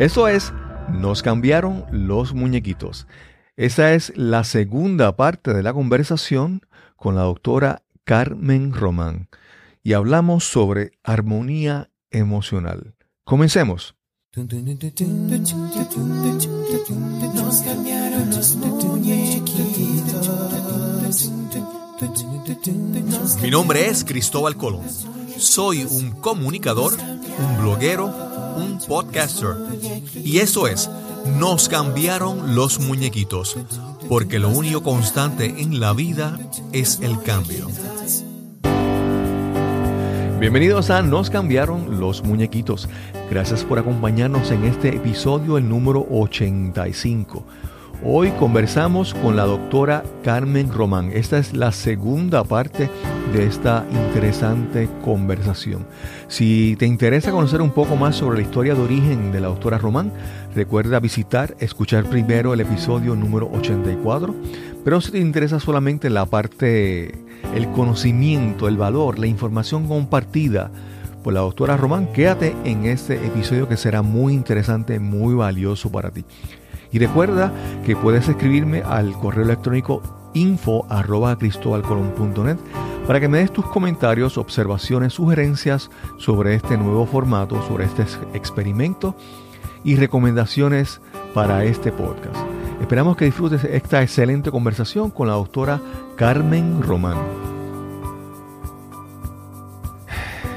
Eso es, nos cambiaron los muñequitos. Esa es la segunda parte de la conversación con la doctora Carmen Román y hablamos sobre armonía emocional. Comencemos. Mi nombre es Cristóbal Colón. Soy un comunicador, un bloguero, un podcaster. Y eso es, nos cambiaron los muñequitos, porque lo único constante en la vida es el cambio. Bienvenidos a Nos cambiaron los muñequitos. Gracias por acompañarnos en este episodio, el número 85. Hoy conversamos con la doctora Carmen Román. Esta es la segunda parte de esta interesante conversación. Si te interesa conocer un poco más sobre la historia de origen de la doctora Román, recuerda visitar, escuchar primero el episodio número 84. Pero si te interesa solamente la parte, el conocimiento, el valor, la información compartida por la doctora Román, quédate en este episodio que será muy interesante, muy valioso para ti. Y recuerda que puedes escribirme al correo electrónico info arroba para que me des tus comentarios, observaciones, sugerencias sobre este nuevo formato, sobre este experimento y recomendaciones para este podcast. Esperamos que disfrutes esta excelente conversación con la doctora Carmen Román.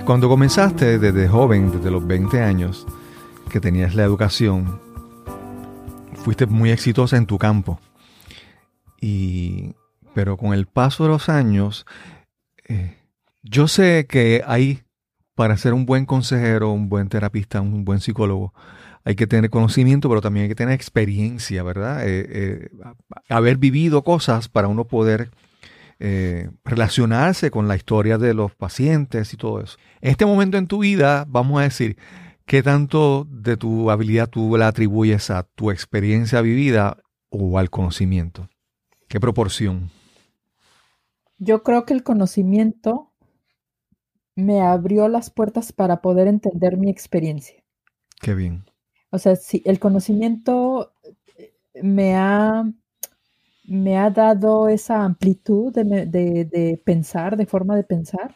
Cuando comenzaste desde joven, desde los 20 años, que tenías la educación, fuiste muy exitosa en tu campo. Y, pero con el paso de los años, eh, yo sé que hay, para ser un buen consejero, un buen terapista, un buen psicólogo, hay que tener conocimiento, pero también hay que tener experiencia, ¿verdad? Eh, eh, haber vivido cosas para uno poder relacionarse con la historia de los pacientes y todo eso. En este momento en tu vida, vamos a decir, ¿Qué tanto de tu habilidad tú la atribuyes a tu experiencia vivida o al conocimiento? ¿Qué proporción? Yo creo que el conocimiento me abrió las puertas para poder entender mi experiencia. Qué bien. O sea, si el conocimiento me ha, me ha dado esa amplitud de, de pensar, de forma de pensar,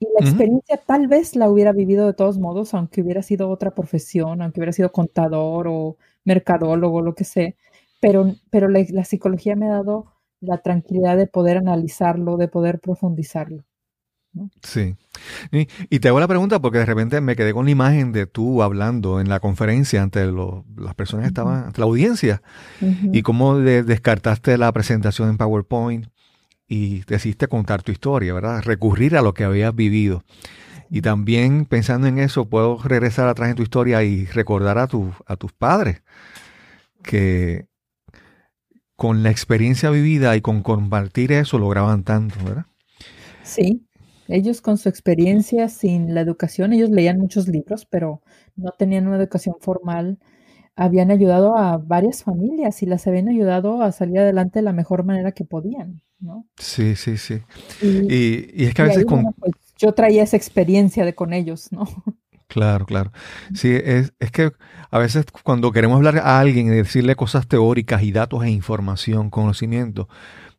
y la experiencia tal vez la hubiera vivido de todos modos, aunque hubiera sido otra profesión, aunque hubiera sido contador o mercadólogo, lo que sea. Pero, pero la, psicología me ha dado la tranquilidad de poder analizarlo, de poder profundizarlo. Sí. Y, te hago la pregunta porque de repente me quedé con la imagen de tú hablando en la conferencia ante las personas que estaban, ante la audiencia, y cómo descartaste la presentación en PowerPoint y decidiste contar tu historia, ¿verdad? Recurrir a lo que habías vivido. Y también pensando en eso, puedo regresar atrás en tu historia y recordar a, a tus padres que con la experiencia vivida y con compartir eso lograban tanto, ¿verdad? Sí, ellos con su experiencia sin la educación, ellos leían muchos libros, pero no tenían una educación formal, habían ayudado a varias familias y las habían ayudado a salir adelante de la mejor manera que podían. Sí, sí, sí. Y, es que a veces con... Pues, yo traía esa experiencia de con ellos, ¿no? Claro, claro. Sí, es, que a veces cuando queremos hablar a alguien y decirle cosas teóricas y datos e información, conocimiento,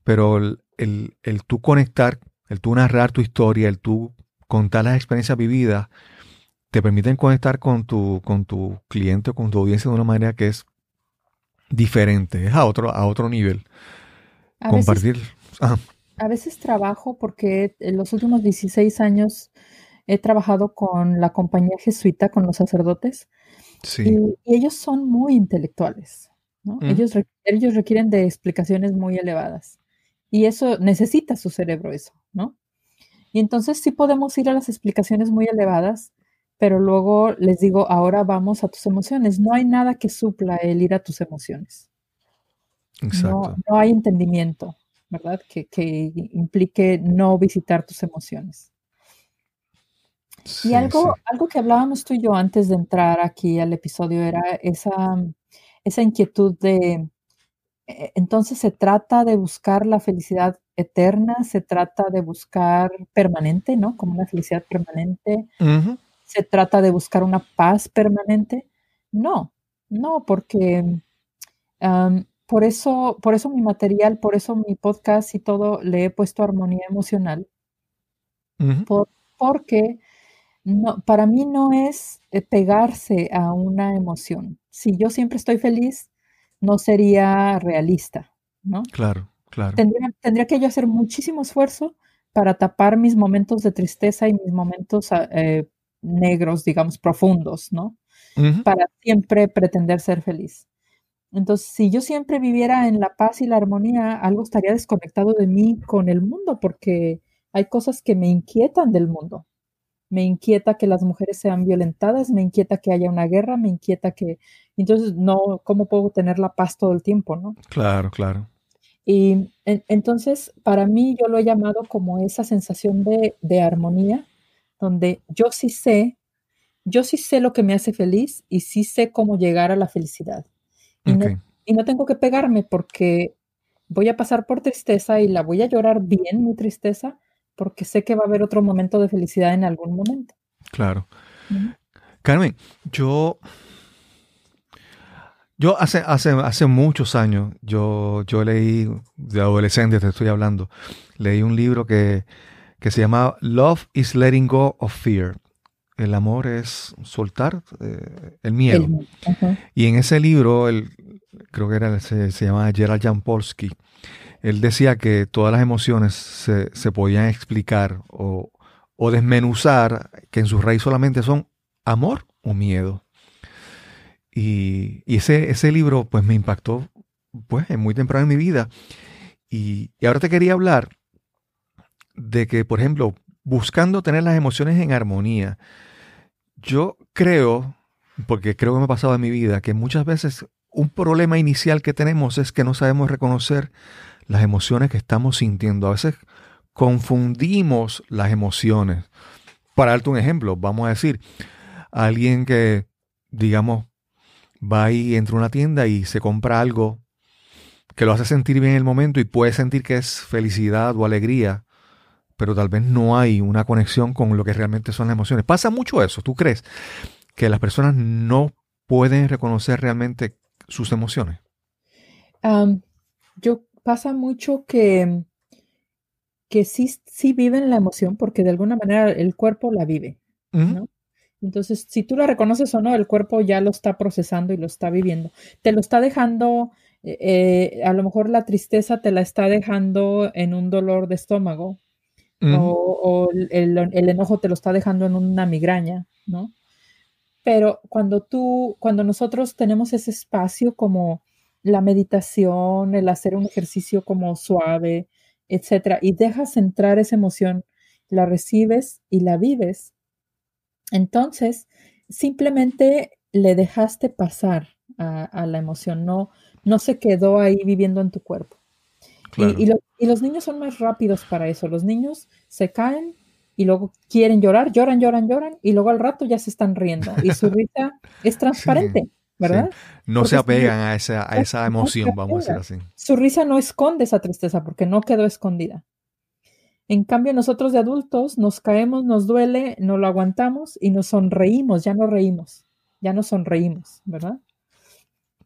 pero el, el, tú conectar, el tú narrar tu historia, el tú contar las experiencias vividas, te permiten conectar con tu, con tu cliente o con tu audiencia de una manera que es diferente, es a otro, a otro nivel. Compartir. A veces trabajo porque en los últimos 16 años he trabajado con la compañía jesuita, con los sacerdotes, y, ellos son muy intelectuales. Ellos, ellos requieren de explicaciones muy elevadas. Y eso necesita su cerebro, eso, ¿no? Y entonces sí podemos ir a las explicaciones muy elevadas, pero luego les digo, ahora vamos a tus emociones. No hay nada que supla el ir a tus emociones. Exacto. no hay entendimiento. ¿Verdad? Que, implique no visitar tus emociones. y algo, algo que hablábamos tú y yo antes de entrar aquí al episodio era esa, esa inquietud de, eh, entonces se trata de buscar la felicidad eterna, se trata de buscar permanente, ¿no? Como una felicidad permanente, se trata de buscar una paz permanente. No, no, porque por eso, por eso mi material, por eso mi podcast y todo le he puesto armonía emocional. porque no, para mí no es eh, pegarse a una emoción. Si yo siempre estoy feliz, no sería realista, ¿no? Claro, claro. Tendría, que yo hacer muchísimo esfuerzo para tapar mis momentos de tristeza y mis momentos ah, eh, negros, digamos, profundos, ¿no? Para siempre pretender ser feliz. Entonces, si yo siempre viviera en la paz y la armonía, algo estaría desconectado de mí con el mundo, porque hay cosas que me inquietan del mundo. Me inquieta que las mujeres sean violentadas, me inquieta que haya una guerra, me inquieta que... Entonces, no, ¿cómo puedo tener la paz todo el tiempo, no? Claro, claro. Y entonces, para mí, yo lo he llamado como esa sensación de, de armonía, donde yo sí sé, yo sí sé lo que me hace feliz y sí sé cómo llegar a la felicidad. Y, no, tengo que pegarme porque voy a pasar por tristeza y la voy a llorar bien, mi tristeza, porque sé que va a haber otro momento de felicidad en algún momento. Claro. Carmen, yo, yo hace, hace, hace muchos años, yo, yo leí, de adolescente te estoy hablando, leí un libro que, que se llama Love is Letting Go of Fear. El amor es soltar eh, el miedo. Y en ese libro, el, creo que era, se, se llama Gerald Jampolsky, él decía que todas las emociones se, podían explicar o, desmenuzar, que en su raíz solamente son amor o miedo. Y, ese, ese libro pues me impactó pues muy temprano en mi vida. Y, y ahora te quería hablar de que, por ejemplo, buscando tener las emociones en armonía, yo creo, porque creo que me ha pasado en mi vida, que muchas veces un problema inicial que tenemos es que no sabemos reconocer las emociones que estamos sintiendo. A veces confundimos las emociones. Para darte un ejemplo, vamos a decir, alguien que, digamos, va y entra a una tienda y se compra algo que lo hace sentir bien en el momento y puede sentir que es felicidad o alegría, pero tal vez no hay una conexión con lo que realmente son las emociones. Pasa mucho eso, ¿tú crees? Que las personas no pueden reconocer realmente sus emociones. yo pasa mucho que, que sí, sí viven la emoción porque de alguna manera el cuerpo la vive, Entonces, si tú la reconoces o no, el cuerpo ya lo está procesando y lo está viviendo. Te lo está dejando, eh, eh, a lo mejor la tristeza te la está dejando en un dolor de estómago, o, el, enojo te lo está dejando en una migraña, ¿no? Pero cuando tú, cuando nosotros tenemos ese espacio como la meditación, el hacer un ejercicio como suave, etcétera, y dejas entrar esa emoción, la recibes y la vives, entonces simplemente le dejaste pasar a, la emoción, no, no se quedó ahí viviendo en tu cuerpo. Y, los niños son más rápidos para eso. Los niños se caen y luego quieren llorar, lloran, lloran, lloran y luego al rato ya se están riendo. Y su risa es transparente, ¿verdad? No se apegan a esa, a esa emoción, vamos a decir así. Su risa no esconde esa tristeza porque no quedó escondida. En cambio, nosotros de adultos nos caemos, nos duele, no lo aguantamos y nos sonreímos, ya no reímos, ya no sonreímos, ¿verdad?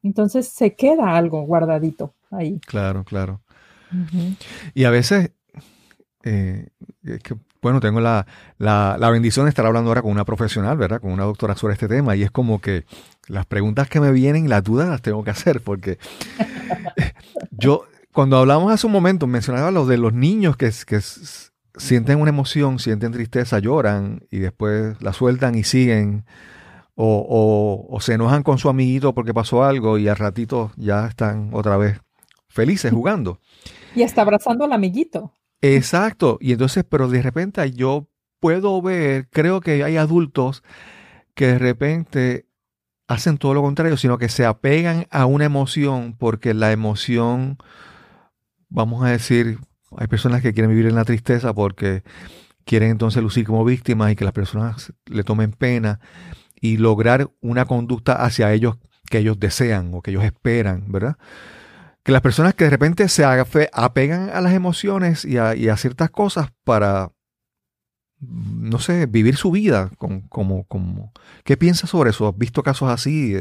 Entonces se queda algo guardadito ahí. Claro, claro. Y a veces, eh, bueno, tengo la, bendición de estar hablando ahora con una profesional, ¿verdad? Con una doctora sobre este tema. Y es como que las preguntas que me vienen, las dudas las tengo que hacer, porque yo, cuando hablamos hace un momento, mencionaba lo de los niños que, que sienten una emoción, sienten tristeza, lloran y después la sueltan y siguen. O, o, se enojan con su amiguito porque pasó algo y al ratito ya están otra vez felices jugando. Y está abrazando al amiguito. Exacto. Y entonces, pero de repente yo puedo ver, creo que hay adultos que de repente hacen todo lo contrario, sino que se apegan a una emoción porque la emoción, vamos a decir, hay personas que quieren vivir en la tristeza porque quieren entonces lucir como víctimas y que las personas le tomen pena y lograr una conducta hacia ellos que ellos desean o que ellos esperan, ¿verdad? Que las personas que de repente se apegan a las emociones y a, ciertas cosas para no sé, vivir su vida como, como, ¿qué piensas sobre eso? ¿Has visto casos así?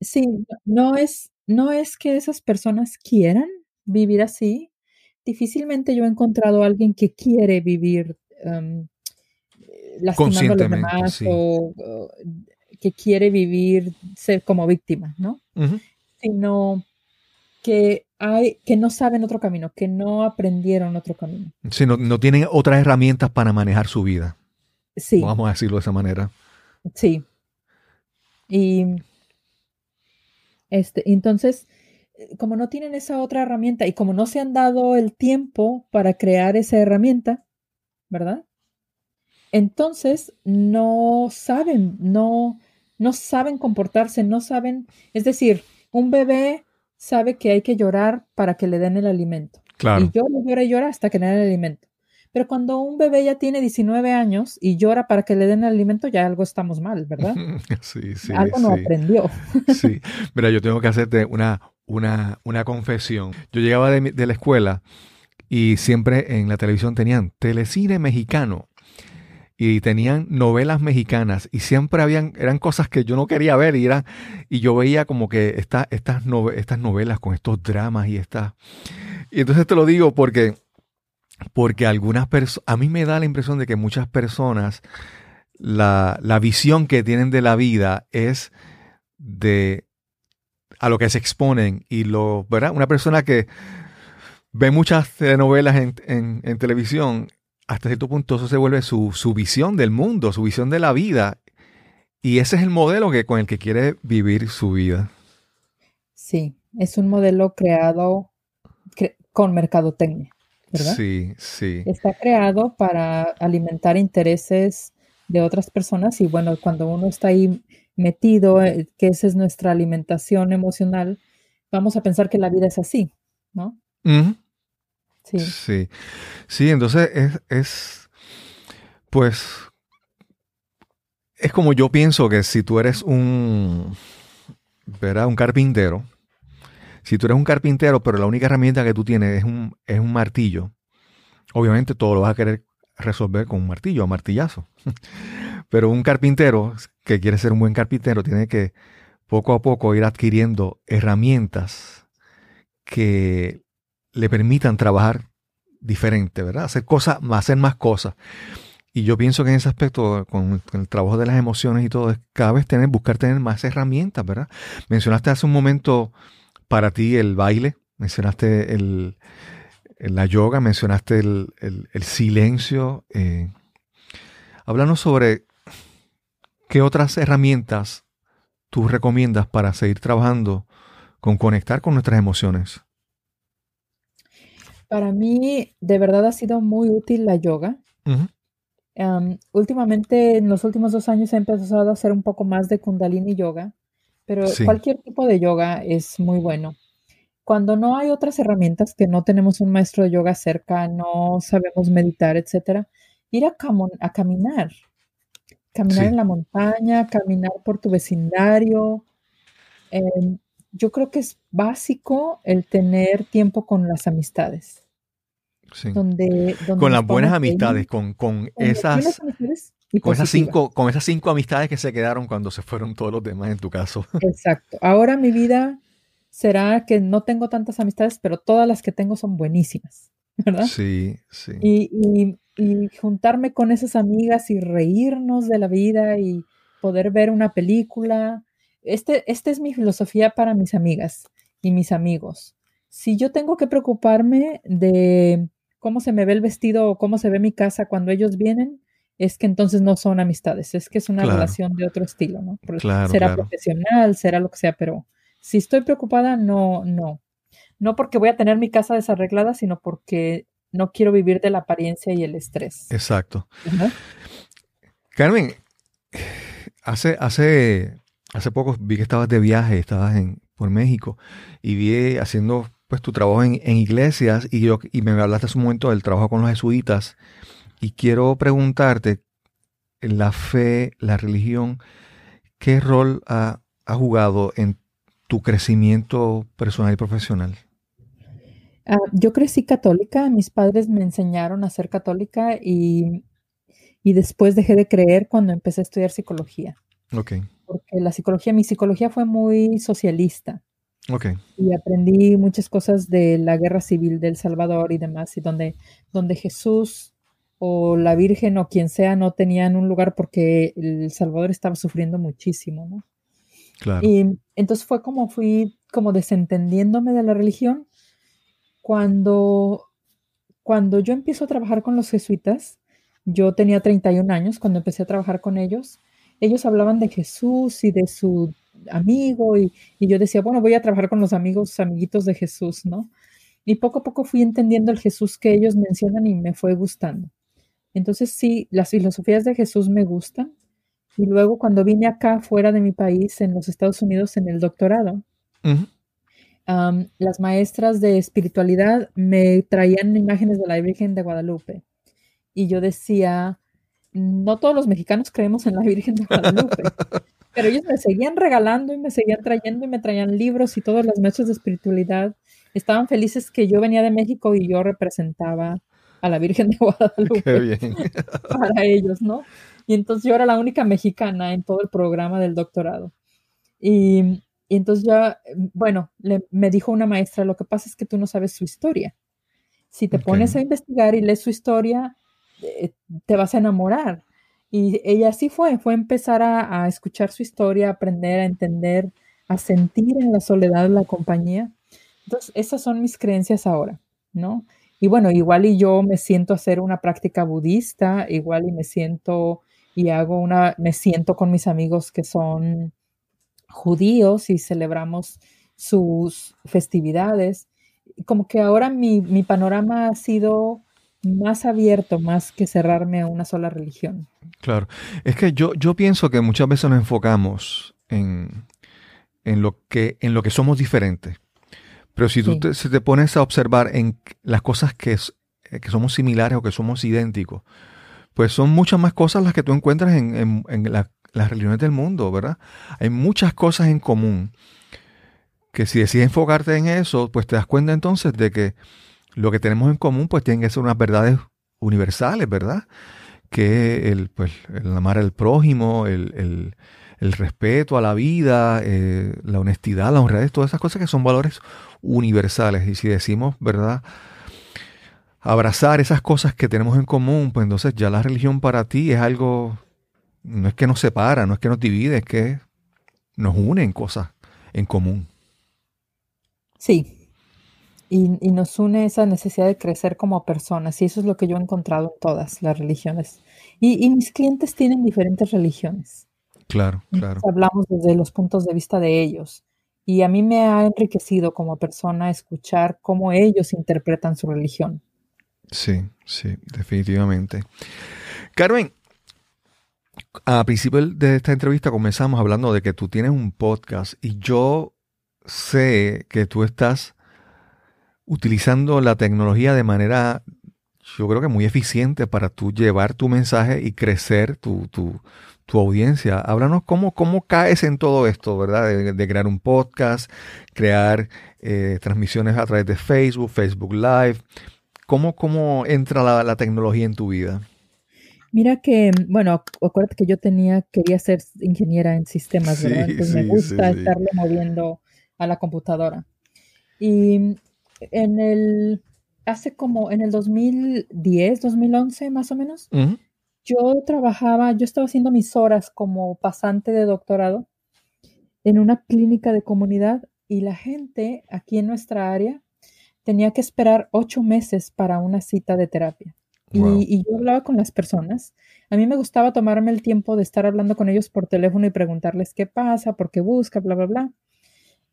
Sí, no es, no es que esas personas quieran vivir así. Difícilmente yo he encontrado a alguien que quiere vivir um, lastimando a los demás o, que quiere vivir ser como víctima, ¿no? Sino que hay, que no saben otro camino, que no aprendieron otro camino. Sí, no, no tienen otras herramientas para manejar su vida. Sí. Vamos a decirlo de esa manera. Sí. Y este, entonces, como no tienen esa otra herramienta y como no se han dado el tiempo para crear esa herramienta, ¿verdad? Entonces no saben, no, no saben comportarse, no saben, es decir, un bebé sabe que hay que llorar para que le den el alimento. Claro. Y llora, llora y llora hasta que le den el alimento. Pero cuando un bebé ya tiene 19 años y llora para que le den el alimento, ya algo estamos mal, ¿verdad? Sí, sí. Algo no aprendió. Sí. Mira, yo tengo que hacerte una, una, una confesión. Yo llegaba de, de la escuela y siempre en la televisión tenían telecine mexicano y tenían novelas mexicanas y siempre habían, eran cosas que yo no quería ver y, y yo veía como que estas, estas novelas con estos dramas y estas... Y entonces te lo digo porque, porque algunas personas, a mí me da la impresión de que muchas personas, la, la visión que tienen de la vida es de a lo que se exponen y lo, ¿verdad? Una persona que ve muchas telenovelas en, en, en televisión hasta cierto punto eso se vuelve su, visión del mundo, su visión de la vida. Y ese es el modelo que, con el que quiere vivir su vida. Sí, es un modelo creado con mercadotecnia, ¿verdad? Sí, sí. Está creado para alimentar intereses de otras personas y bueno, cuando uno está ahí metido, eh, que esa es nuestra alimentación emocional, vamos a pensar que la vida es así, ¿no? Sí. Sí. entonces es, es, pues, es como yo pienso que si tú eres un, ¿verdad? Un carpintero, si tú eres un carpintero, pero la única herramienta que tú tienes es un, es un martillo, obviamente todo lo vas a querer resolver con un martillo, a martillazo. Pero un carpintero que quiere ser un buen carpintero tiene que poco a poco ir adquiriendo herramientas que le permitan trabajar diferente, ¿verdad? Hacer cosas, hacer más cosas. Y yo pienso que en ese aspecto, con, el trabajo de las emociones y todo, es cada vez tener, buscar tener más herramientas, ¿verdad? Mencionaste hace un momento para ti el baile, mencionaste el, la yoga, mencionaste el, silencio. Eh. Háblanos sobre qué otras herramientas tú recomiendas para seguir trabajando con conectar con nuestras emociones. Para mí, de verdad ha sido muy útil la yoga. últimamente, en los últimos dos años he empezado a hacer un poco más de kundalini yoga, pero cualquier tipo de yoga es muy bueno. Cuando no hay otras herramientas, que no tenemos un maestro de yoga cerca, no sabemos meditar, etcétera, ir a, a caminar, caminar en la montaña, caminar por tu vecindario. Em, yo creo que es básico el tener tiempo con las amistades. Sí. Donde, con las buenas amistades, con, esas... Con esas, cinco, con esas cinco amistades que se quedaron cuando se fueron todos los demás en tu caso. Exacto. Ahora mi vida será que no tengo tantas amistades, pero todas las que tengo son buenísimas, ¿verdad? Sí, sí. y, y juntarme con esas amigas y reírnos de la vida y poder ver una película este, esta es mi filosofía para mis amigas y mis amigos. Si yo tengo que preocuparme de cómo se me ve el vestido o cómo se ve mi casa cuando ellos vienen, es que entonces no son amistades, es que es una relación de otro estilo, ¿no? será profesional, será lo que sea, pero si estoy preocupada, no, no. No porque voy a tener mi casa desarreglada, sino porque no quiero vivir de la apariencia y el estrés. Exacto. Carmen, hace, hace hace poco vi que estabas de viaje, estabas en, por México y vi haciendo pues tu trabajo en, iglesias y, yo, y me hablaste hace un momento del trabajo con los jesuitas y quiero preguntarte, la fe, la religión, ¿qué rol ha, jugado en tu crecimiento personal y profesional? Ah, yo crecí católica, mis padres me enseñaron a ser católica y y después dejé de creer cuando empecé a estudiar psicología. Ok. Porque la psicología, mi psicología fue muy socialista. Ok. Y aprendí muchas cosas de la guerra civil del Salvador y demás, y donde, donde Jesús o la Virgen o quien sea no tenían un lugar porque El Salvador estaba sufriendo muchísimo, ¿no? Claro. Y entonces fue como fui como desentendiéndome de la religión. Cuando, cuando yo empiezo a trabajar con los jesuitas, yo tenía 31 años cuando empecé a trabajar con ellos. Ellos hablaban de Jesús y de su amigo y, yo decía, bueno, voy a trabajar con los amigos, amiguitos de Jesús, ¿no? Y poco a poco fui entendiendo el Jesús que ellos mencionan y me fue gustando. Entonces sí, las filosofías de Jesús me gustan. Y luego cuando vine acá fuera de mi país, en los Estados Unidos, en el doctorado, las maestras de espiritualidad me traían imágenes de la Virgen de Guadalupe y yo decía, no todos los mexicanos creemos en la Virgen de Guadalupe, pero ellos me seguían regalando y me seguían trayendo y me traían libros y todas las noches de espiritualidad estaban felices que yo venía de México y yo representaba a la Virgen de Guadalupe Qué bien. para ellos, ¿no? Y entonces yo era la única mexicana en todo el programa del doctorado. Y, entonces ya, bueno, me dijo una maestra, lo que pasa es que tú no sabes su historia. Si te pones a investigar y lees su historia, te vas a enamorar. Y ella así fue, fue empezar a, escuchar su historia, a aprender, a entender, a sentir en la soledad la compañía. Entonces, esas son mis creencias ahora, ¿no? Y bueno, igual y yo me siento hacer una práctica budista, igual y me siento y hago una, me siento con mis amigos que son judíos y celebramos sus festividades. Como que ahora mi, mi panorama ha sido más abierto, más que cerrarme a una sola religión. Claro. Es que yo, yo pienso que muchas veces nos enfocamos en, en, lo, que, en lo que somos diferentes. Pero si tú te, te, pones a observar en las cosas que, que somos similares o que somos idénticos, pues son muchas más cosas las que tú encuentras en, en, las religiones del mundo, ¿verdad? Hay muchas cosas en común que si decides enfocarte en eso, pues te das cuenta entonces de que lo que tenemos en común pues tienen que ser unas verdades universales, ¿verdad? Que el, pues, el amar al prójimo, el, respeto a la vida, eh, la honestidad, la honradez, todas esas cosas que son valores universales. Y si decimos, ¿verdad? Abrazar esas cosas que tenemos en común, pues entonces ya la religión para ti es algo, no es que nos separa, no es que nos divide, es que nos une en cosas en común. Sí, y, nos une esa necesidad de crecer como personas. Y eso es lo que yo he encontrado en todas las religiones. Y, mis clientes tienen diferentes religiones. Claro, claro. hablamos desde los puntos de vista de ellos. Y a mí me ha enriquecido como persona escuchar cómo ellos interpretan su religión. Sí, sí, definitivamente. Carmen, a principio de esta entrevista comenzamos hablando de que tú tienes un podcast y yo sé que tú estás utilizando la tecnología de manera, yo creo que muy eficiente para tú llevar tu mensaje y crecer tu, tu, tu audiencia. Háblanos cómo, cómo caes en todo esto, ¿verdad? De, crear un podcast, crear eh, transmisiones a través de Facebook, Facebook Live. ¿Cómo, cómo entra la, la tecnología en tu vida? Mira que, bueno, acuérdate que yo tenía, quería ser ingeniera en sistemas, ¿verdad? Entonces me gusta estarle moviendo a la computadora. Y en el, hace como en el 2010, 2011 más o menos, yo trabajaba, yo estaba haciendo mis horas como pasante de doctorado en una clínica de comunidad y la gente aquí en nuestra área tenía que esperar ocho meses para una cita de terapia. Y, y, yo hablaba con las personas. A mí me gustaba tomarme el tiempo de estar hablando con ellos por teléfono y preguntarles qué pasa, por qué busca, bla, bla, bla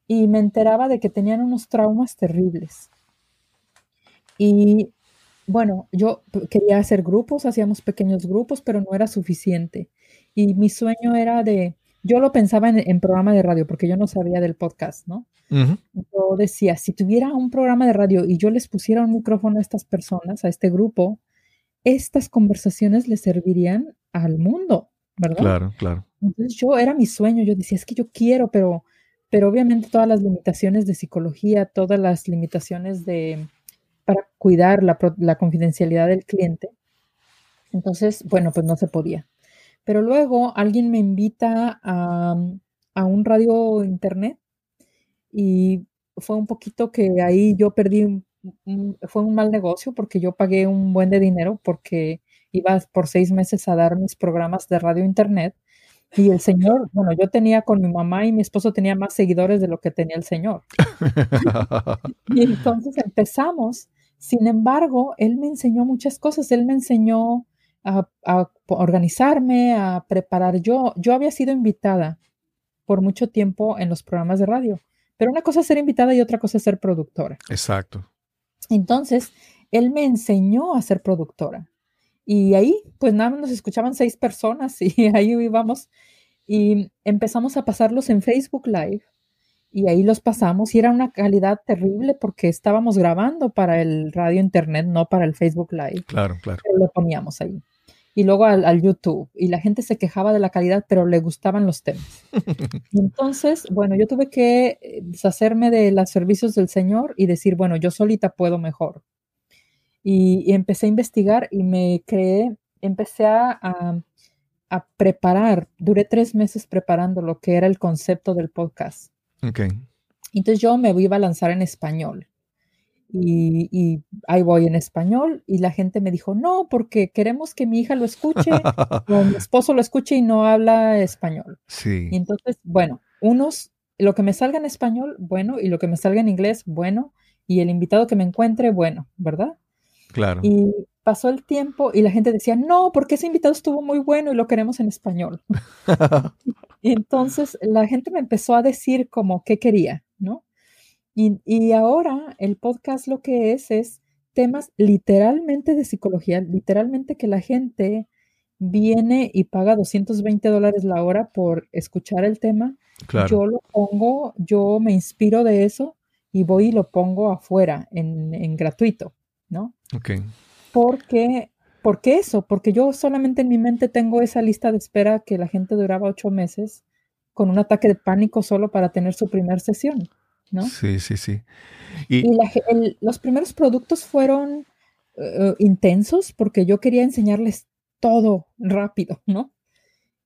y me enteraba de que tenían unos traumas terribles. Y bueno, yo quería hacer grupos, hacíamos pequeños grupos, pero no era suficiente. Y mi sueño era de, yo lo pensaba en, programa de radio, porque yo no sabía del podcast, ¿no? Yo decía, si tuviera un programa de radio y yo les pusiera un micrófono a estas personas, a este grupo, estas conversaciones les servirían al mundo, ¿verdad? Claro, claro. Entonces yo era mi sueño, yo decía, es que yo quiero, pero pero obviamente todas las limitaciones de psicología, todas las limitaciones de para cuidar la, confidencialidad del cliente, Entonces, bueno, pues no se podía. Pero luego alguien me invita a, a un radio internet y fue un poquito que ahí yo perdí, fue un mal negocio porque yo pagué un buen de dinero porque iba por seis meses a dar mis programas de radio internet y el señor, bueno, yo tenía con mi mamá y mi esposo tenía más seguidores de lo que tenía el señor. y entonces empezamos. Sin embargo, él me enseñó muchas cosas. Él me enseñó a, a organizarme, a preparar. Yo, yo había sido invitada por mucho tiempo en los programas de radio, pero una cosa es ser invitada y otra cosa es ser productora. Exacto. Entonces, él me enseñó a ser productora. Y ahí, pues nada, nos escuchaban seis personas y ahí íbamos y empezamos a pasarlos en Facebook Live y ahí los pasamos y era una calidad terrible porque estábamos grabando para el radio internet, no para el Facebook Live. Claro, claro. Pero lo poníamos ahí. Y luego al, YouTube. Y la gente se quejaba de la calidad, pero le gustaban los temas. entonces, bueno, yo tuve que eh, deshacerme de los servicios del Señor y decir, bueno, yo solita puedo mejor y, empecé a investigar y me creé, empecé a, a, preparar, duré tres meses preparando lo que era el concepto del podcast. Ok. Entonces yo me iba a lanzar en español. Y, y, ahí voy en español y la gente me dijo, no, porque queremos que mi hija lo escuche o mi esposo lo escuche y no habla español. Sí. Y entonces, bueno, unos, lo que me salga en español, bueno, y lo que me salga en inglés, bueno, y el invitado que me encuentre, bueno, ¿verdad? Claro. Y pasó el tiempo y la gente decía, no, porque ese invitado estuvo muy bueno y lo queremos en español. y entonces la gente me empezó a decir como qué quería, ¿no? Y, y, ahora el podcast lo que es es temas literalmente de psicología, literalmente que la gente viene y paga 220 dólares la hora por escuchar el tema. Claro. Yo lo pongo, yo me inspiro de eso y voy y lo pongo afuera en, en gratuito. ¿No? Ok. Porque, ¿Por qué eso? Porque yo solamente en mi mente tengo esa lista de espera que la gente duraba ocho meses con un ataque de pánico solo para tener su primera sesión, ¿no? Sí, sí, sí. Y, los primeros productos fueron eh, intensos porque yo quería enseñarles todo rápido, ¿no?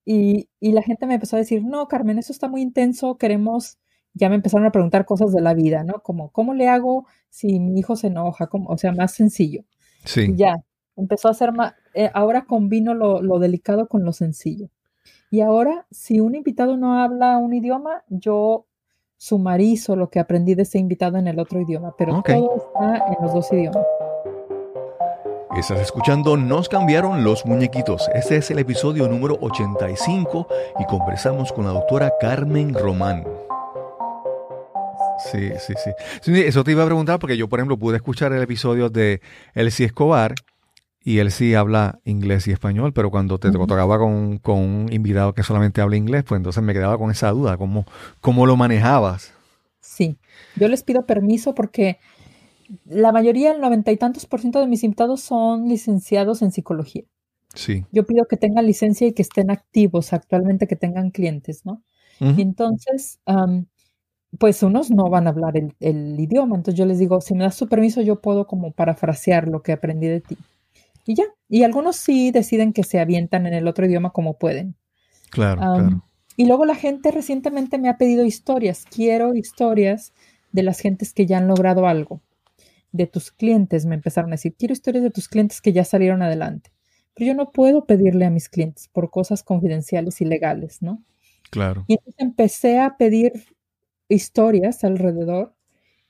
Y, y, la gente me empezó a decir, no, Carmen, eso está muy intenso, queremos ya me empezaron a preguntar cosas de la vida, ¿no? Como, ¿cómo le hago si mi hijo se enoja? O sea, más sencillo. Sí. ya, empezó a ser más, eh, ahora combino lo, lo, delicado con lo sencillo. Y ahora, si un invitado no habla un idioma, yo sumarizo lo que aprendí de ese invitado en el otro idioma, pero todo está en los dos idiomas. Estás escuchando Nos cambiaron los muñequitos. Este es el episodio número 85 y conversamos con la doctora Carmen Román. Sí, sí, sí, Eso te iba a preguntar porque yo, por ejemplo, pude escuchar el episodio de Elsie Escobar y él sí habla inglés y español, pero cuando te tocaba con, con, un invitado que solamente habla inglés, pues entonces me quedaba con esa duda, ¿cómo, cómo lo manejabas? Sí, yo les pido permiso porque la mayoría, el noventa y tantos por ciento de mis invitados son licenciados en psicología. Sí. Yo pido que tengan licencia y que estén activos actualmente, que tengan clientes, ¿no? Y entonces, pues unos no van a hablar el, idioma. Entonces yo les digo, si me das tu permiso, yo puedo como parafrasear lo que aprendí de ti. Y ya. Y algunos sí deciden que se avientan en el otro idioma como pueden. Claro, claro. Y luego la gente recientemente me ha pedido historias. Quiero historias de las gentes que ya han logrado algo. De tus clientes, me empezaron a decir, quiero historias de tus clientes que ya salieron adelante. Pero yo no puedo pedirle a mis clientes por cosas confidenciales y legales, ¿no? Claro. Y entonces empecé a pedir historias alrededor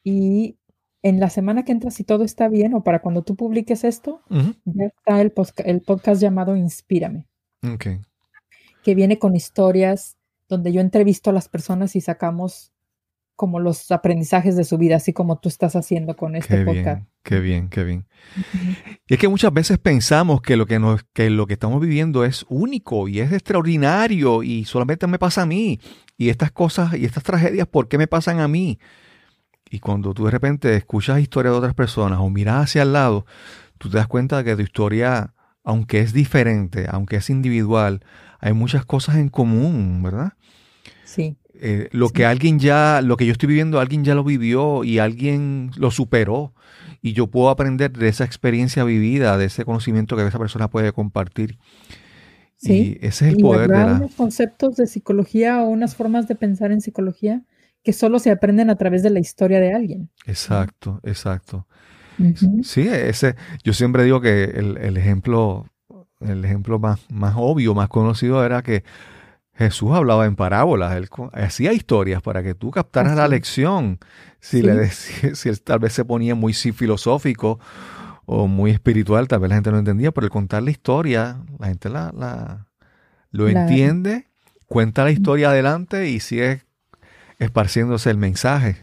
y en la semana que entra, si todo está bien o para cuando tú publiques esto, ya está el, el, podcast llamado Inspírame. Que viene con historias donde yo entrevisto a las personas y sacamos como los aprendizajes de su vida, así como tú estás haciendo con este podcast. qué bien, qué bien. Y es que muchas veces pensamos que lo que, nos, que lo que estamos viviendo es único y es extraordinario y solamente me pasa a mí. Y estas cosas y estas tragedias, ¿por qué me pasan a mí? Y cuando tú de repente escuchas historias de otras personas o miras hacia el lado, tú te das cuenta de que tu historia, aunque es diferente, aunque es individual, hay muchas cosas en común, ¿verdad? Sí. Eh, lo que alguien ya, lo que yo estoy viviendo, alguien ya lo vivió y alguien lo superó. y yo puedo aprender de esa experiencia vivida, de ese conocimiento que esa persona puede compartir. Sí, y ese es el poder de la... unos conceptos de psicología o unas formas de pensar en psicología que solo se aprenden a través de la historia de alguien. Exacto, exacto. Sí, ese, yo siempre digo que el, ejemplo, el ejemplo más, más obvio, más conocido era que Jesús hablaba en parábolas, él hacía historias para que tú captaras la lección. Si, le decía, si él tal vez se ponía muy filosófico o muy espiritual, tal vez la gente no entendía, pero el contar la historia, la gente la, la lo entiende, cuenta la historia adelante y sigue esparciéndose el mensaje.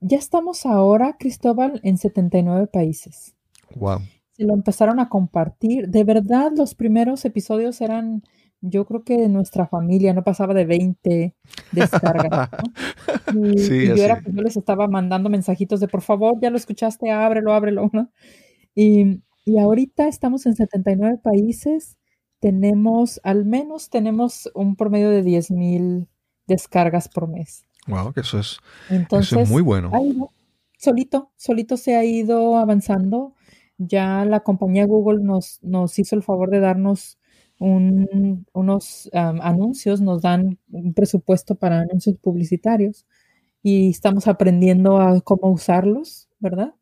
Ya estamos ahora, Cristóbal, en 79 países. Wow. Se lo empezaron a compartir. De verdad, los primeros episodios eran, yo creo que de nuestra familia, no pasaba de 20 descargas. Y, sí, yo, era, yo les estaba mandando mensajitos de, por favor, ya lo escuchaste, ábrelo, ábrelo. ¿no? Y, y ahorita estamos en 79 países. Tenemos, al menos tenemos un promedio de 10 mil descargas por mes. Wow, que eso es, Entonces, muy bueno. solito, solito se ha ido avanzando. Ya la compañía Google nos, nos hizo el favor de darnos unos anuncios, nos dan un presupuesto para anuncios publicitarios y estamos aprendiendo a cómo usarlos, ¿verdad?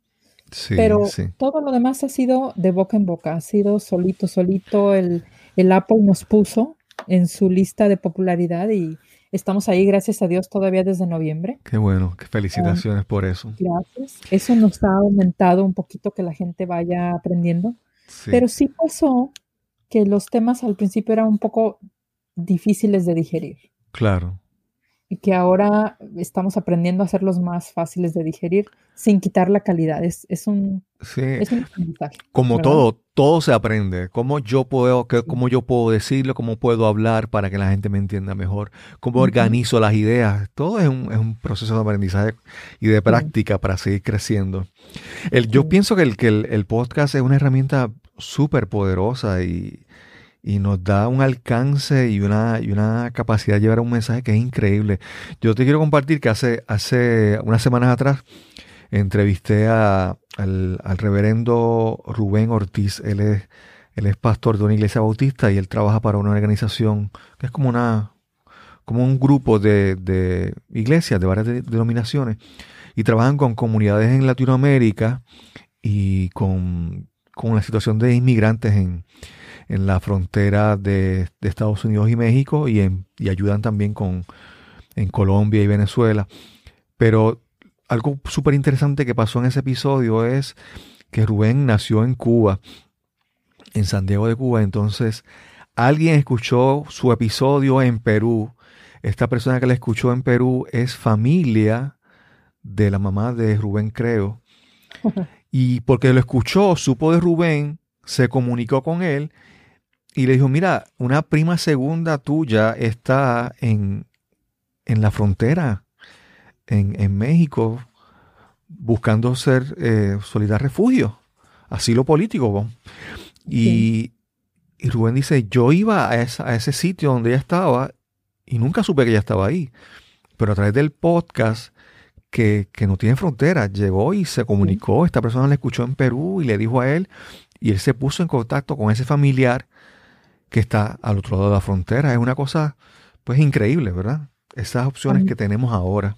Sí, Pero todo lo demás ha sido de boca en boca, ha sido solito, solito. El, el Apple nos puso en su lista de popularidad y, Estamos ahí, gracias a Dios, todavía desde noviembre. Qué bueno, qué felicitaciones por eso. Gracias. Eso nos ha aumentado un poquito que la gente vaya aprendiendo. Pero sí pasó que los temas al principio eran un poco difíciles de digerir. Claro y que ahora estamos aprendiendo a hacerlos más fáciles de digerir sin quitar la calidad. Es, es un, sí. Como todo, todo se aprende. ¿Cómo yo puedo, cómo yo puedo decirlo, cómo puedo hablar para que la gente me entienda mejor, cómo organizo las ideas. Todo es un, es un, proceso de aprendizaje y de práctica para seguir creciendo. El, yo pienso que, el, que el podcast es una herramienta súper poderosa y y nos da un alcance y una, y una capacidad de llevar un mensaje que es increíble. Yo te quiero compartir que hace, hace unas semanas atrás entrevisté a, al, reverendo Rubén Ortiz. Él es, él es pastor de una iglesia bautista y él trabaja para una organización que es como una como un grupo de, de iglesias de varias denominaciones y trabajan con comunidades en Latinoamérica y con, con la situación de inmigrantes en, en la frontera de, Estados Unidos y México y, en, y ayudan también con, en Colombia y Venezuela. Pero algo súper interesante que pasó en ese episodio es que Rubén nació en Cuba, en San Diego de Cuba. Entonces, alguien escuchó su episodio en Perú. Esta persona que la escuchó en Perú es familia de la mamá de Rubén, creo. Y porque lo escuchó, supo de Rubén, se comunicó con él y le dijo, mira, una prima segunda tuya está en, en la frontera, en, en, México, buscando ser eh, solidar refugio, asilo político. Y, y, Rubén dice, yo iba a, a ese sitio donde ella estaba y nunca supe que ella estaba ahí. Pero a través del podcast que, que no tiene frontera, llegó y se comunicó, esta persona le escuchó en Perú y le dijo a él, y él se puso en contacto con ese familiar que está al otro lado de la frontera. Es una cosa, pues, increíble, ¿verdad? Esas opciones que tenemos ahora.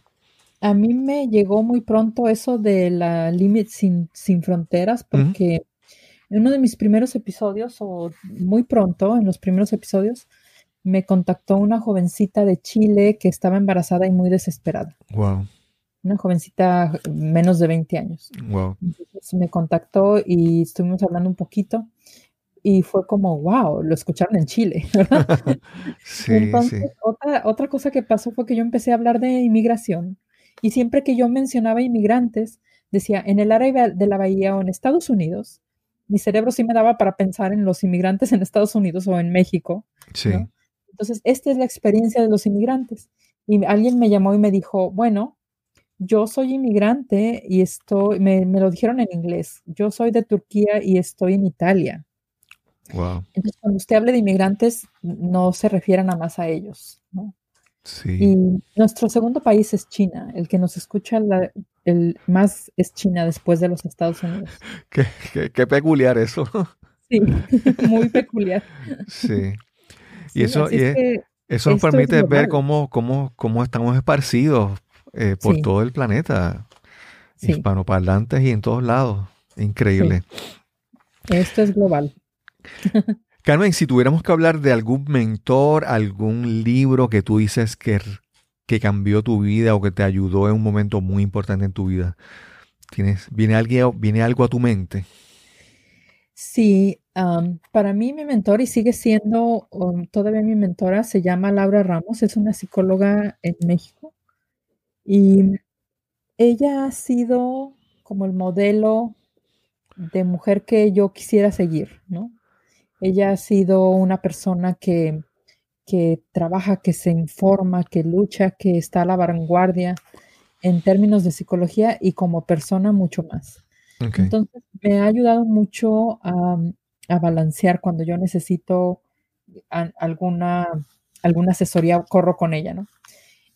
A mí me llegó muy pronto eso de la Limit sin, sin Fronteras, porque en uno de mis primeros episodios, o muy pronto, en los primeros episodios, me contactó una jovencita de Chile que estaba embarazada y muy desesperada. Wow. Una jovencita menos de 20 años. Wow. Entonces me contactó y estuvimos hablando un poquito y fue como, wow, lo escucharon en Chile, sí, Entonces, Otra, otra cosa que pasó fue que yo empecé a hablar de inmigración y siempre que yo mencionaba inmigrantes, decía, en el área de la bahía o en Estados Unidos, mi cerebro sí me daba para pensar en los inmigrantes en Estados Unidos o en México. Sí. Entonces, esta es la experiencia de los inmigrantes. Y alguien me llamó y me dijo, bueno, yo soy inmigrante y estoy, me, me lo dijeron en inglés, yo soy de Turquía y estoy en Italia. Entonces, cuando usted hable de inmigrantes, no se refiere nada más a ellos, ¿no? Sí. Y nuestro segundo país es China. El que nos escucha el más es China después de los Estados Unidos. Qué, peculiar eso. Sí, muy peculiar. Sí. Y eso, eso nos permite ver cómo, cómo, cómo estamos esparcidos eh, por todo el planeta, hispanoparlantes y en todos lados. Increíble. Esto es global. Carmen, si tuviéramos que hablar de algún mentor, algún libro que tú dices que, que cambió tu vida o que te ayudó en un momento muy importante en tu vida, ¿tienes, viene, alguien, ¿viene algo a tu mente? Sí, para mí mi mentor y sigue siendo um, todavía mi mentora se llama Laura Ramos, es una psicóloga en México y ella ha sido como el modelo de mujer que yo quisiera seguir, ¿no? Ella ha sido una persona que, que trabaja, que se informa, que lucha, que está a la vanguardia en términos de psicología y como persona mucho más. Entonces, me ha ayudado mucho a, balancear cuando yo necesito alguna, alguna asesoría, corro con ella, ¿no?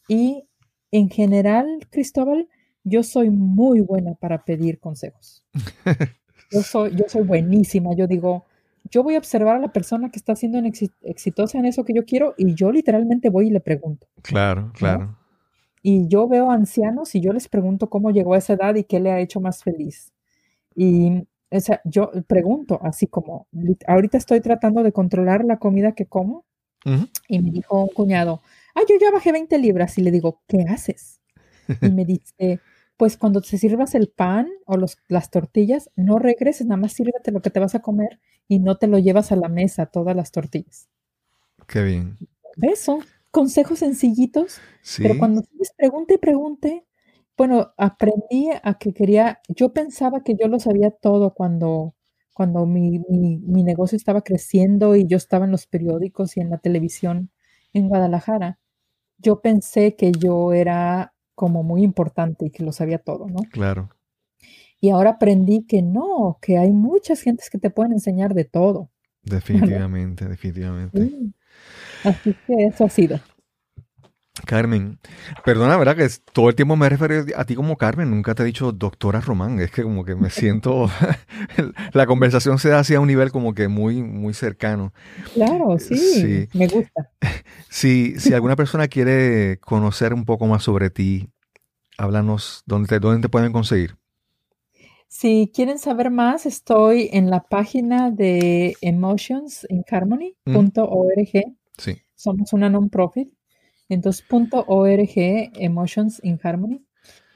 Y en general, Cristóbal, yo soy muy buena para pedir consejos. Yo soy, yo soy buenísima. Yo digo, yo voy a observar a la persona que está siendo exitosa en eso que yo quiero y yo literalmente voy y le pregunto. Claro, claro. Y yo veo ancianos y yo les pregunto cómo llegó a esa edad y qué le ha hecho más feliz. Y o sea, yo pregunto, así como, ahorita estoy tratando de controlar la comida que como. Y me dijo un cuñado, ah, yo ya bajé 20 libras. Y le digo, ¿qué haces? Y me dice, pues cuando te sirvas el pan o los, las tortillas, no regreses, nada más sírvete lo que te vas a comer y no te lo llevas a la mesa, todas las tortillas. Qué bien. Eso, consejos sencillitos, pero cuando les pregunte y pregunte, bueno, aprendí a que quería, yo pensaba que yo lo sabía todo cuando, cuando mi, mi, negocio estaba creciendo y yo estaba en los periódicos y en la televisión en Guadalajara. Yo pensé que yo era como muy importante y que lo sabía todo, ¿no? Claro. Y ahora aprendí que no, que hay muchas gentes que te pueden enseñar de todo. Definitivamente, definitivamente. Así que eso ha sido. Carmen, perdona, ¿verdad? Que todo el tiempo me he referido a ti como Carmen, nunca te he dicho doctora Román, es que como que me siento, la conversación se da hacia un nivel como que muy, muy cercano. Claro, sí, me gusta. Si, si alguna persona quiere conocer un poco más sobre ti, háblanos, ¿dónde te, dónde te pueden conseguir? Si quieren saber más, estoy en la página de emotionsinharmony.org. Sí. Somos una non-profit entonces, .org Emotions in Harmony.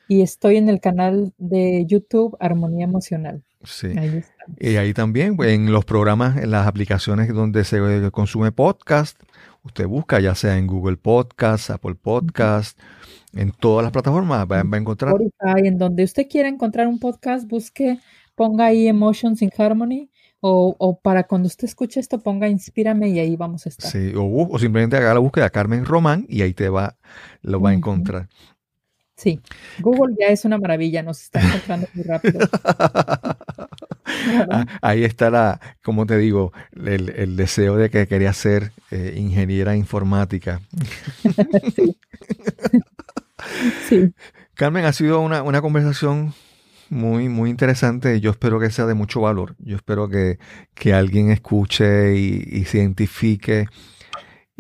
Y estoy en el canal de YouTube Armonía Emocional. Sí. Ahí Y ahí también, en los programas, en las aplicaciones donde se consume podcast, usted busca, ya sea en Google Podcast, Apple Podcast, en todas las plataformas, va, a encontrar. en donde usted quiera encontrar un podcast, busque, ponga ahí Emotions in Harmony o, para cuando usted escuche esto, ponga Inspírame y ahí vamos a estar. Sí, o, simplemente haga la búsqueda Carmen Román y ahí te va, lo va a encontrar. Sí, Google ya es una maravilla, nos está encontrando muy rápido. Ah, ahí está la, como te digo, el, deseo de que quería ser eh, ingeniera informática. sí. sí. Carmen, ha sido una, una conversación muy, muy interesante. Yo espero que sea de mucho valor. Yo espero que, alguien escuche y, se identifique.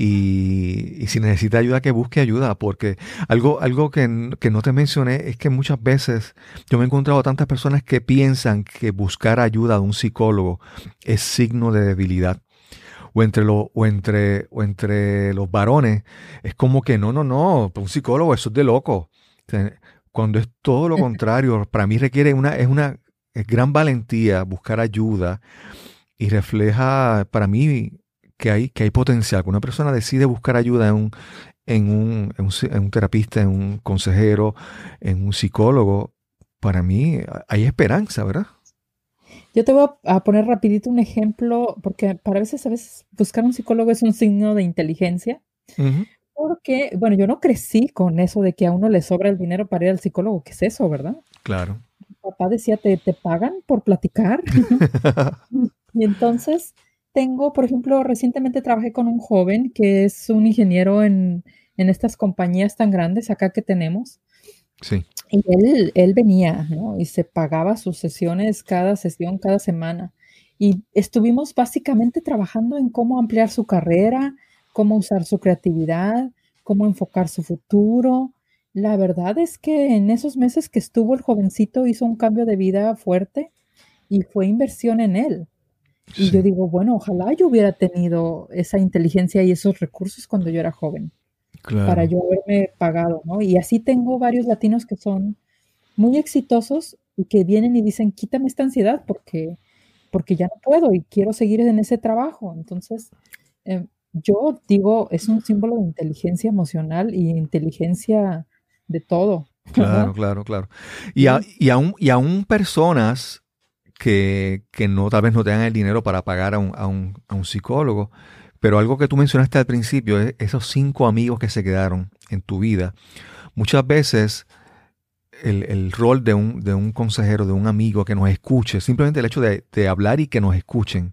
Y, si necesita ayuda, que busque ayuda, porque algo, algo que, no te mencioné es que muchas veces yo me he encontrado tantas personas que piensan que buscar ayuda de un psicólogo es signo de debilidad o entre, o entre, o entre los varones, es como que no, no, no, un psicólogo eso es de loco cuando es todo lo contrario. Para mí requiere una, es una gran valentía buscar ayuda y refleja para mí que hay, que hay potencial. Cuando una persona decide buscar ayuda en un, en un, en un, terapista, en un consejero, en un psicólogo, para mí hay esperanza, ¿verdad? Yo te voy a poner rapidito un ejemplo, porque para veces, a veces buscar un psicólogo es un signo de inteligencia. Porque, bueno, yo no crecí con eso de que a uno le sobra el dinero para ir al psicólogo. ¿Qué es eso, verdad? Claro. Mi papá decía, ¿te, te pagan por platicar? y entonces tengo, por ejemplo, recientemente trabajé con un joven que es un ingeniero en, en estas compañías tan grandes acá que tenemos. Sí. Y él, él venía, ¿no? Y se pagaba sus sesiones cada sesión, cada semana. Y estuvimos básicamente trabajando en cómo ampliar su carrera, cómo usar su creatividad, cómo enfocar su futuro. La verdad es que en esos meses que estuvo el jovencito hizo un cambio de vida fuerte y fue inversión en él. Y yo digo, bueno, ojalá yo hubiera tenido esa inteligencia y esos recursos cuando yo era joven para yo haberme pagado, ¿no? Y así tengo varios latinos que son muy exitosos y que vienen y dicen, quítame esta ansiedad porque, porque ya no puedo y quiero seguir en ese trabajo. Entonces, eh, yo digo, es un símbolo de inteligencia emocional y inteligencia de todo. Claro, claro, claro. Y, y, aún, y aún personas que, que, no, tal vez no tengan el dinero para pagar a un, a un, a un psicólogo, pero algo que tú mencionaste al principio, es esos cinco amigos que se quedaron en tu vida. Muchas veces el, rol de un, de un, consejero, de un amigo que nos escuche, simplemente el hecho de, hablar y que nos escuchen,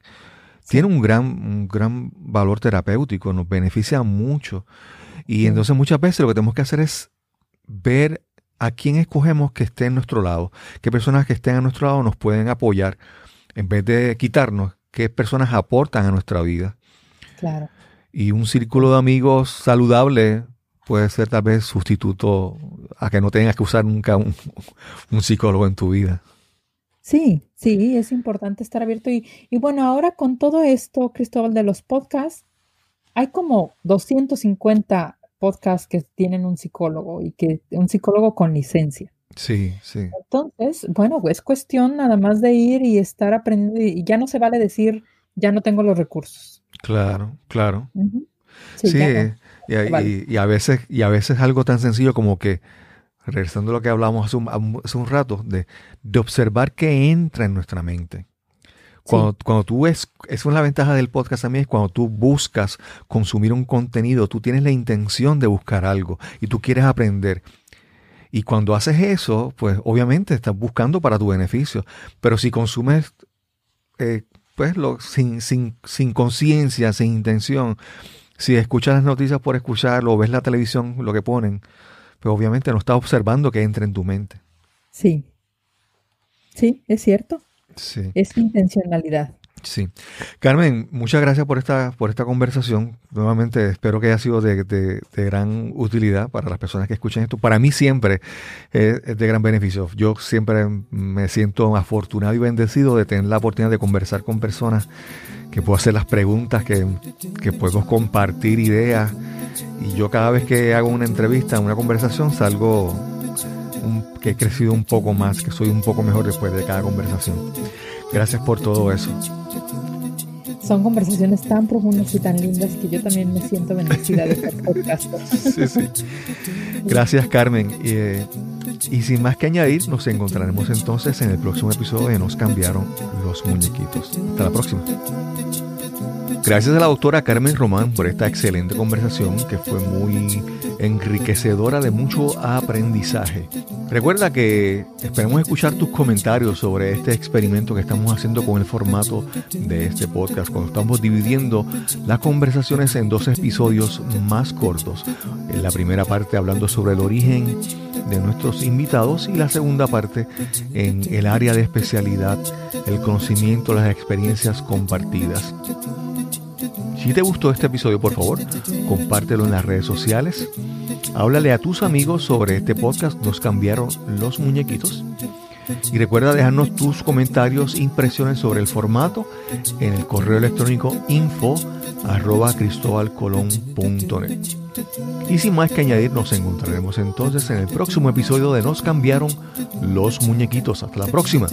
tiene un gran, un gran valor terapéutico, nos beneficia mucho. Y entonces muchas veces lo que tenemos que hacer es ver a quién escogemos que esté en nuestro lado, qué personas que estén a nuestro lado nos pueden apoyar, en vez de quitarnos, qué personas aportan a nuestra vida. Claro. Y un círculo de amigos saludable puede ser tal vez sustituto a que no tengas que usar nunca un, psicólogo en tu vida. Sí, sí, es importante estar abierto. Y, y, bueno, ahora con todo esto, Cristóbal, de los podcasts, hay como 250 podcasts que tienen un psicólogo y que un psicólogo con licencia. Sí, sí. Entonces, bueno, es cuestión nada más de ir y estar aprendiendo y ya no se vale decir, ya no tengo los recursos. Claro, claro. Sí, y, a veces, y a veces algo tan sencillo como que, regresando a lo que hablamos hace un, rato, de, de, observar qué entra en nuestra mente. Cuando, cuando tú es, es una ventaja del podcast también, es cuando tú buscas consumir un contenido, tú tienes la intención de buscar algo y tú quieres aprender. Y cuando haces eso, pues obviamente estás buscando para tu beneficio. Pero si consumes eh, pues lo, sin, sin, sin conciencia, sin intención. Si escuchas las noticias por escucharlo o ves la televisión, lo que ponen, pues obviamente no estás observando que entre en tu mente. Sí. Sí, es cierto. Sí. Es intencionalidad. Sí. Carmen, muchas gracias por esta, por esta conversación. Nuevamente espero que haya sido de, gran utilidad para las personas que escuchen esto. Para mí siempre es, de gran beneficio. Yo siempre me siento afortunado y bendecido de tener la oportunidad de conversar con personas que puedo hacer las preguntas, que, que podemos compartir ideas. Y yo cada vez que hago una entrevista, una conversación, salgo que he crecido un poco más, que soy un poco mejor después de cada conversación. Gracias por todo eso. Son conversaciones tan profundas y tan lindas que yo también me siento bendecida de este podcast. Sí, sí. Gracias, Carmen. Eh, y sin más que añadir, nos encontraremos entonces en el próximo episodio de Nos cambiaron los muñequitos. Hasta la próxima. Gracias a la doctora Carmen Román por esta excelente conversación que fue muy enriquecedora de mucho aprendizaje. Recuerda que esperamos escuchar tus comentarios sobre este experimento que estamos haciendo con el formato de este podcast, cuando estamos dividiendo las conversaciones en dos episodios más cortos. En la primera parte hablando sobre el origen de nuestros invitados y la segunda parte en el área de especialidad, el conocimiento, las experiencias compartidas. Si te gustó este episodio, por favor, compártelo en las redes sociales. Háblale a tus amigos sobre este podcast. Nos cambiaron los muñequitos. Y recuerda dejarnos tus comentarios, impresiones sobre el formato en el correo electrónico info arroba cristobalcolón.net. Y sin más que añadir, nos encontraremos entonces en el próximo episodio de Nos cambiaron los muñequitos. Hasta la próxima.